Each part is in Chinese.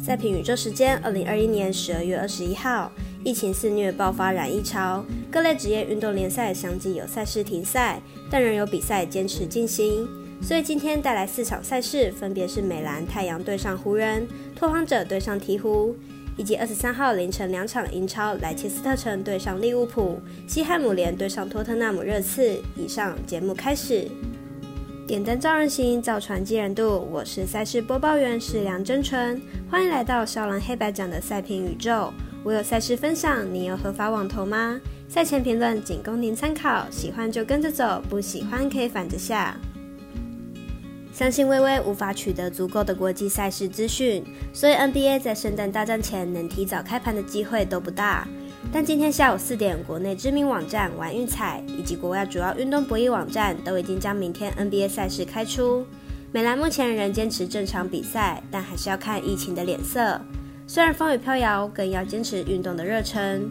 赛平宇宙时间，二零二一年十二月二十一号，疫情肆虐，爆发染疫潮，各类职业运动联赛相继有赛事停赛，但仍有比赛坚持进行。所以今天带来四场赛事，分别是美兰太阳对上湖人，拓荒者对上鹈鹕，以及二十三号凌晨两场英超莱切斯特城对上利物浦，西汉姆联对上托特纳姆热刺。以上节目开始。点灯照人行，造船济人度。我是赛事播报员是梁真纯，欢迎来到少狼黑白奖的赛评宇宙。我有赛事分享，你有合法网投吗？赛前评论仅供您参考，喜欢就跟着走，不喜欢可以反着下。相信微微无法取得足够的国际赛事资讯，所以 NBA 在圣诞大战前能提早开盘的机会都不大。但今天下午四点，国内知名网站玩运彩以及国外主要运动博弈网站都已经将明天 NBA 赛事开出。美兰目前仍坚持正常比赛，但还是要看疫情的脸色。虽然风雨飘摇，更要坚持运动的热忱。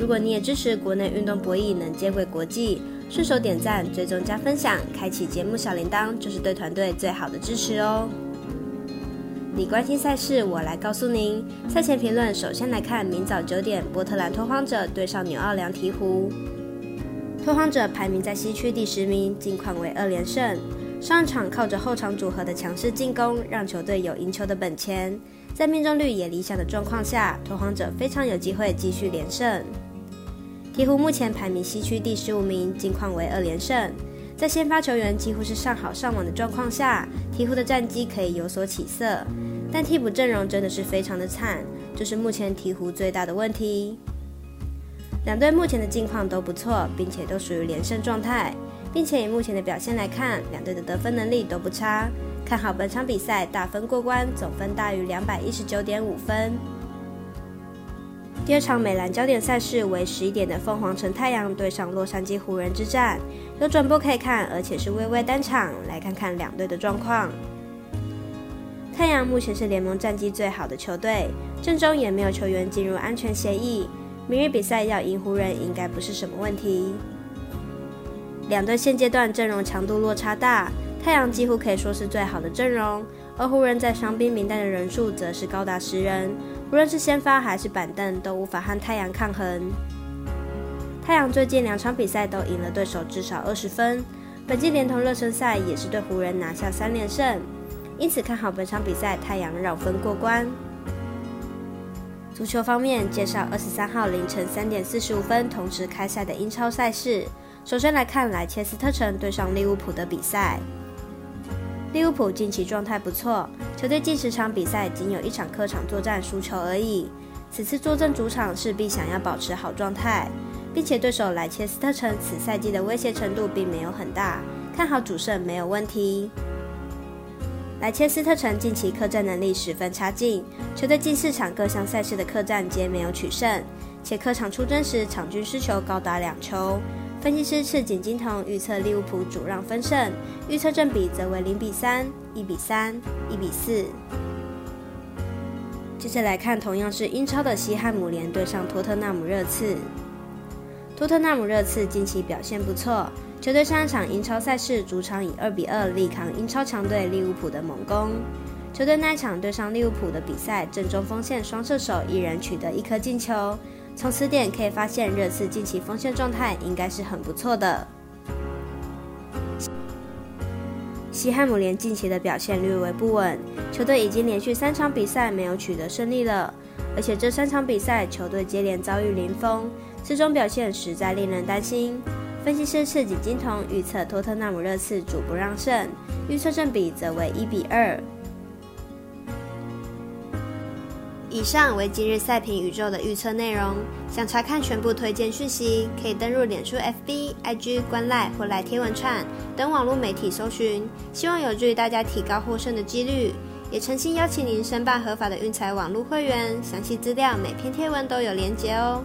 如果你也支持国内运动博弈能接轨国际，顺手点赞、追踪加分享，开启节目小铃铛，就是对团队最好的支持哦。你关心赛事，我来告诉您。赛前评论，首先来看明早九点，波特兰拓荒者对上纽奥良鹈鹕。拓荒者排名在西区第十名，近况为二连胜。上场靠着后场组合的强势进攻，让球队有赢球的本钱。在命中率也理想的状况下，拓荒者非常有机会继续连胜。鹈鹕目前排名西区第十五名，近况为二连胜。在先发球员几乎是上好上稳的状况下，鹈鹕的战绩可以有所起色。但替补阵容真的是非常的惨，这是目前鹈鹕最大的问题。两队目前的境况都不错，并且都属于连胜状态，并且以目前的表现来看，两队的得分能力都不差，看好本场比赛大分过关，总分大于两百一十九点五分。第二场美兰焦点赛事为十一点的凤凰城太阳对上洛杉矶湖人之战，有转播可以看，而且是微微单场，来看看两队的状况。太阳目前是联盟战绩最好的球队，阵中也没有球员进入安全协议，明日比赛要赢湖人应该不是什么问题。两队现阶段阵容强度落差大，太阳几乎可以说是最好的阵容，而湖人在伤兵名单的人数则是高达十人，无论是先发还是板凳都无法和太阳抗衡。太阳最近两场比赛都赢了对手至少二十分，本季连同热身赛也是对湖人拿下三连胜。因此看好本场比赛太阳绕分过关。足球方面，介绍二十三号凌晨三点四十五分同时开赛的英超赛事。首先来看莱切斯特城对上利物浦的比赛。利物浦近期状态不错，球队近十场比赛仅有一场客场作战输球而已。此次坐镇主场，势必想要保持好状态，并且对手莱切斯特城此赛季的威胁程度并没有很大，看好主胜没有问题。莱切斯特城近期客战能力十分差劲，球队近四场各项赛事的客战皆没有取胜，且客场出征时场均失球高达两球。分析师赤井金童预测利物浦主让分胜，预测正比则为零比三、一比三、一比四。接着来看，同样是英超的西汉姆联对上托特纳姆热刺。托特纳姆热刺近期表现不错。球队上一场英超赛事主场以二比二力抗英超强队利物浦的猛攻。球队那场对上利物浦的比赛，正中锋线双射手一人取得一颗进球。从此点可以发现，热刺近期锋线状态应该是很不错的。西汉姆联近期的表现略为不稳，球队已经连续三场比赛没有取得胜利了，而且这三场比赛球队接连遭遇零封，这种表现实在令人担心。分析师赤井金童预测托特纳姆热刺主不让胜，预测正比则为一比二。以上为今日赛评宇宙的预测内容。想查看全部推荐讯息，可以登入脸书、FB、IG、观赖或来天文串等网络媒体搜寻。希望有助于大家提高获胜的几率，也诚心邀请您申办合法的运财网络会员。详细资料每篇贴文都有连结哦。